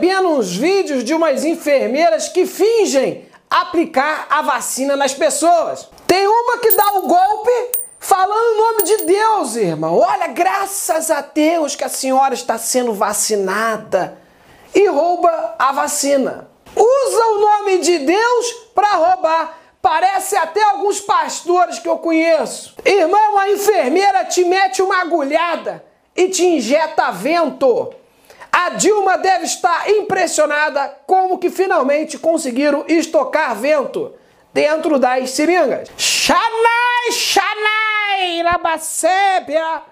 recebendo uns vídeos de umas enfermeiras que fingem aplicar a vacina nas pessoas. Tem uma que dá o golpe falando em nome de Deus, irmão. Olha, graças a Deus que a senhora está sendo vacinada e rouba a vacina. Usa o nome de Deus para roubar. Parece até alguns pastores que eu conheço. Irmão, a enfermeira te mete uma agulhada e te injeta vento. A Dilma deve estar impressionada como que finalmente conseguiram estocar vento dentro das seringas. Xanai, Xanai, Rabacébia,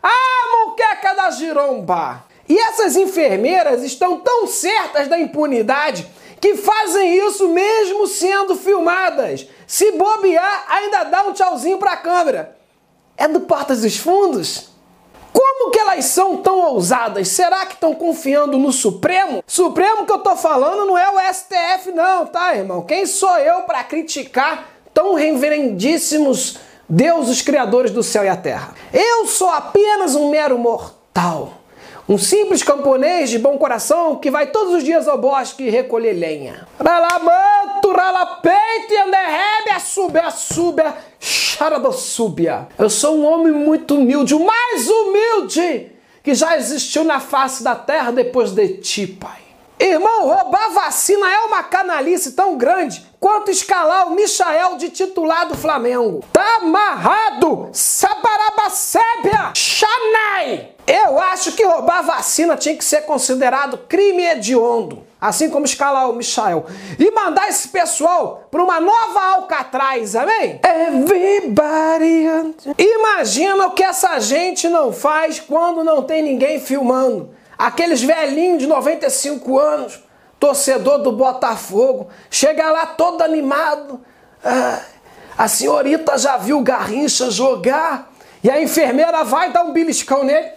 a moqueca da giromba. E essas enfermeiras estão tão certas da impunidade que fazem isso mesmo sendo filmadas. Se bobear, ainda dá um tchauzinho para a câmera. É do Portas dos Fundos? Como que elas são tão ousadas? Será que estão confiando no Supremo? Supremo que eu tô falando não é o STF não, tá, irmão? Quem sou eu para criticar tão reverendíssimos deuses criadores do céu e a terra? Eu sou apenas um mero mortal. Um simples camponês de bom coração que vai todos os dias ao bosque recolher lenha. Ralamanto, ralapeito e anderrebe, a sube, a sube, xaradossúbia. Eu sou um homem muito humilde, o mais humilde que já existiu na face da terra depois de ti, pai. Irmão, roubar vacina é uma canalice tão grande quanto escalar o Michael de titular do Flamengo. Tá amarrado! Sabarabacébia! Xanai! Eu acho que roubar vacina tinha que ser considerado crime hediondo, assim como escalar o Michael. E mandar esse pessoal para uma nova Alcatraz, amém? Everybody. Imagina o que essa gente não faz quando não tem ninguém filmando. Aqueles velhinhos de 95 anos, torcedor do Botafogo, chega lá todo animado. Ah, a senhorita já viu o Garrincha jogar e a enfermeira vai dar um beliscão nele.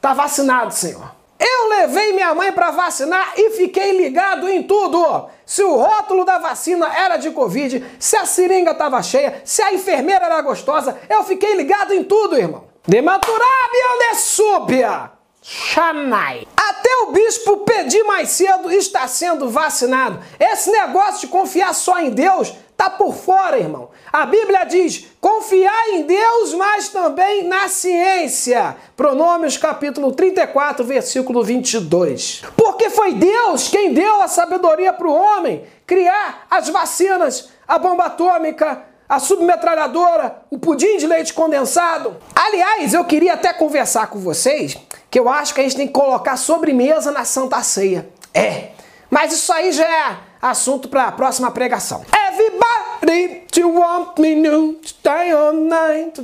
Tá vacinado, senhor. Eu levei minha mãe para vacinar e fiquei ligado em tudo. Se o rótulo da vacina era de Covid, se a seringa estava cheia, se a enfermeira era gostosa, eu fiquei ligado em tudo, irmão. Dematurabi andessúbia. Xanai. Até o bispo pedir mais cedo está sendo vacinado. Esse negócio de confiar só em Deus tá por fora, irmão. A Bíblia diz: confiar em Deus, mas também na ciência. Pronômios capítulo 34, versículo 22. Porque foi Deus quem deu a sabedoria para o homem criar as vacinas, a bomba atômica, a submetralhadora, o pudim de leite condensado. Aliás, eu queria até conversar com vocês que eu acho que a gente tem que colocar sobremesa na Santa Ceia. É, mas isso aí já é assunto para a próxima pregação. Everybody to want me new, stay night.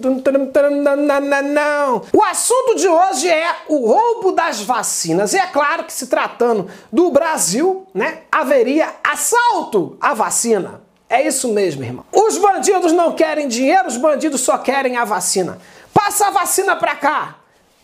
O assunto de hoje é o roubo das vacinas. E é claro que se tratando do Brasil, né, haveria assalto à vacina. É isso mesmo, irmão. Os bandidos não querem dinheiro, os bandidos só querem a vacina. Passa a vacina pra cá.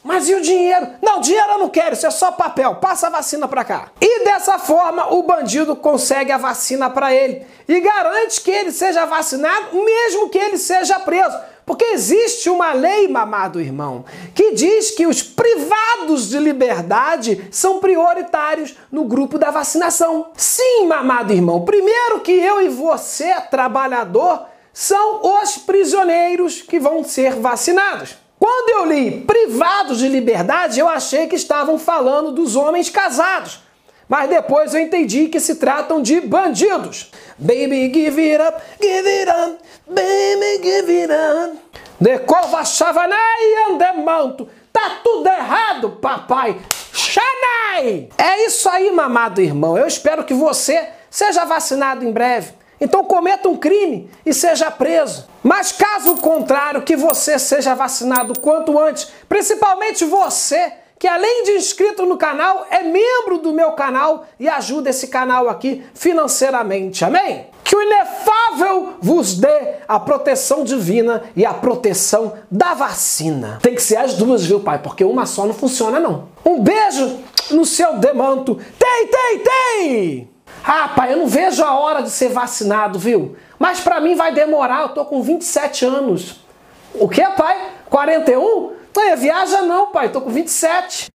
Mas e o dinheiro? Não, dinheiro eu não quero, isso é só papel. Passa a vacina para cá. E dessa forma, o bandido consegue a vacina para ele e garante que ele seja vacinado, mesmo que ele seja preso. Porque existe uma lei, mamado irmão, que diz que os privados de liberdade são prioritários no grupo da vacinação. Sim, mamado irmão, primeiro que eu e você, trabalhador, são os prisioneiros que vão ser vacinados. Quando eu li privados de liberdade, eu achei que estavam falando dos homens casados. Mas depois eu entendi que se tratam de bandidos. Baby, give it up, give it up, baby, give it up. Decova chavanai andemanto. Tá tudo errado, papai. Xanai! É isso aí, mamado irmão. Eu espero que você seja vacinado em breve. Então cometa um crime e seja preso. Mas caso contrário, que você seja vacinado quanto antes, principalmente você que além de inscrito no canal, é membro do meu canal e ajuda esse canal aqui financeiramente. Amém? Que o inefável vos dê a proteção divina e a proteção da vacina. Tem que ser as duas, viu, pai? Porque uma só não funciona, não. Um beijo no seu demanto. Tem, tem, tem! Ah, pai, eu não vejo a hora de ser vacinado, viu? Mas para mim vai demorar, eu tô com 27 anos. O que, pai? 41? Não, viaja não, pai, tô com 27.